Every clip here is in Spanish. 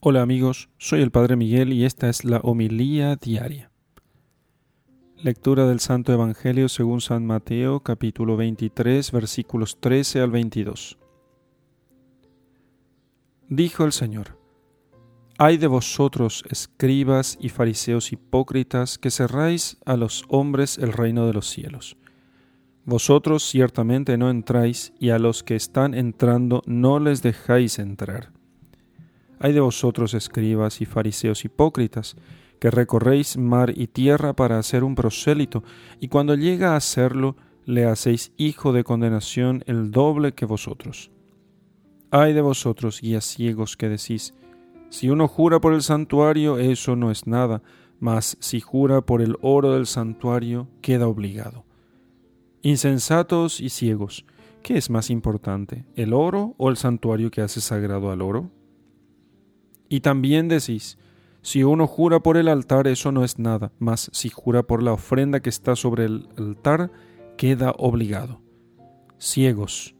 Hola amigos, soy el Padre Miguel y esta es la homilía diaria. Lectura del Santo Evangelio según San Mateo capítulo 23 versículos 13 al 22. Dijo el Señor, Hay de vosotros, escribas y fariseos hipócritas, que cerráis a los hombres el reino de los cielos. Vosotros ciertamente no entráis, y a los que están entrando no les dejáis entrar hay de vosotros, escribas y fariseos hipócritas, que recorréis mar y tierra para hacer un prosélito, y cuando llega a hacerlo, le hacéis hijo de condenación el doble que vosotros. Ay de vosotros, guías ciegos, que decís, si uno jura por el santuario, eso no es nada, mas si jura por el oro del santuario, queda obligado. Insensatos y ciegos, ¿qué es más importante, el oro o el santuario que hace sagrado al oro? Y también decís, si uno jura por el altar, eso no es nada, mas si jura por la ofrenda que está sobre el altar, queda obligado. Ciegos,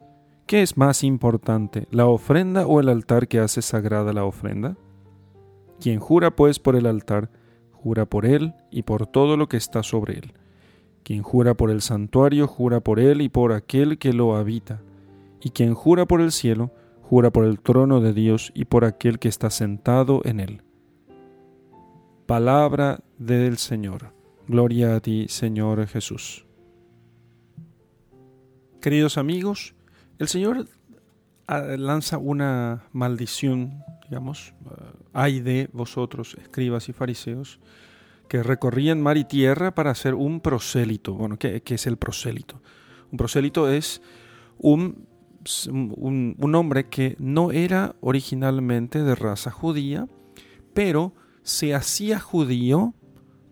¿qué es más importante, la ofrenda o el altar que hace sagrada la ofrenda? Quien jura pues por el altar, jura por él y por todo lo que está sobre él. Quien jura por el santuario, jura por él y por aquel que lo habita. Y quien jura por el cielo, jura por el trono de Dios y por aquel que está sentado en él. Palabra del Señor. Gloria a ti, Señor Jesús. Queridos amigos, el Señor ah, lanza una maldición, digamos, ah, de vosotros, escribas y fariseos, que recorrían mar y tierra para hacer un prosélito. Bueno, ¿qué, qué es el prosélito? Un prosélito es un un, hombre que no era originalmente de raza judía, pero se hacía judío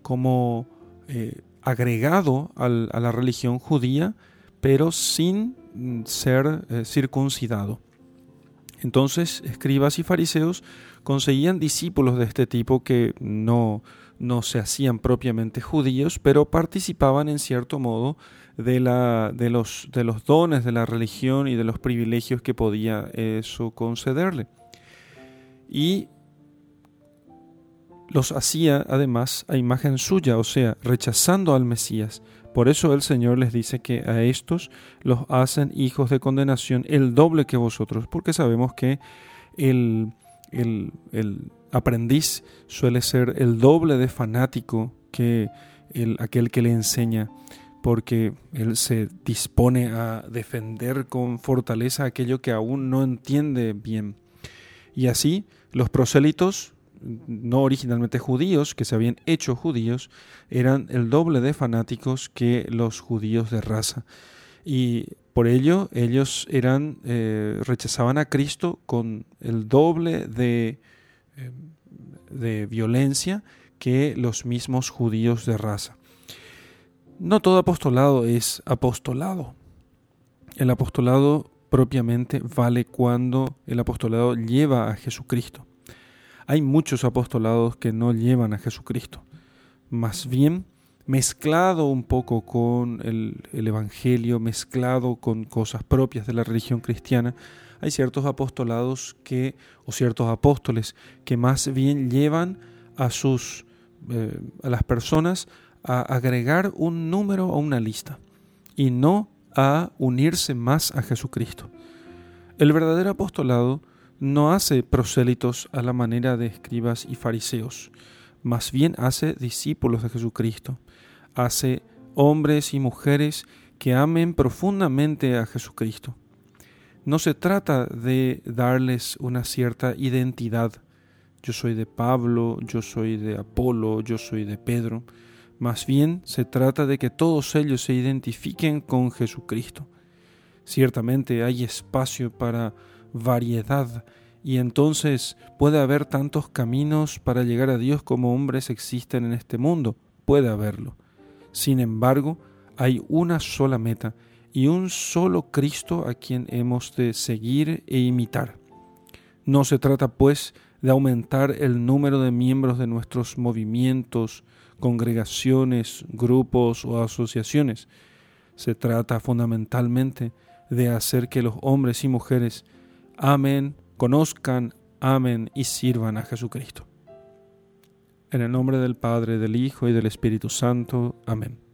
como eh, agregado a la religión judía, pero sin mm, ser eh, circuncidado. Entonces, escribas y fariseos conseguían discípulos de este tipo que no, no se hacían propiamente judíos, pero participaban en cierto modo de, la, de, los, de los dones de la religión y de los privilegios que podía eso concederle. Y los hacía además a imagen suya, o sea, rechazando al Mesías. Por eso el Señor les dice que a estos los hacen hijos de condenación el doble que vosotros, porque sabemos que el, el, el aprendiz suele ser el doble de fanático que el, aquel que le enseña porque él se dispone a defender con fortaleza aquello que aún no entiende bien. Y así los prosélitos, no originalmente judíos, que se habían hecho judíos, eran el doble de fanáticos que los judíos de raza. Y por ello ellos eran, eh, rechazaban a Cristo con el doble de, de violencia que los mismos judíos de raza. No todo apostolado es apostolado. El apostolado propiamente vale cuando el apostolado lleva a Jesucristo. Hay muchos apostolados que no llevan a Jesucristo. Más bien, mezclado un poco con el, Evangelio, mezclado con cosas propias de la religión cristiana, hay ciertos apostolados que, o ciertos apóstoles, que más bien llevan a sus eh, a las personas a agregar un número a una lista y no a unirse más a Jesucristo. El verdadero apostolado no hace prosélitos a la manera de escribas y fariseos, más bien hace discípulos de Jesucristo, hace hombres y mujeres que amen profundamente a Jesucristo. No se trata de darles una cierta identidad. Yo soy de Pablo, yo soy de Apolo, yo soy de Pedro. Más bien se trata de que todos ellos se identifiquen con Jesucristo. Ciertamente hay espacio para variedad y entonces puede haber tantos caminos para llegar a Dios como hombres existen en este mundo. Puede haberlo. Sin embargo, hay una sola meta y un solo Cristo a quien hemos de seguir e imitar. No se trata, pues, de aumentar el número de miembros de nuestros movimientos, congregaciones, grupos o asociaciones. Se trata fundamentalmente de hacer que los hombres y mujeres amen, conozcan, amen y sirvan a Jesucristo. En el nombre del Padre, del Hijo y del Espíritu Santo. Amén.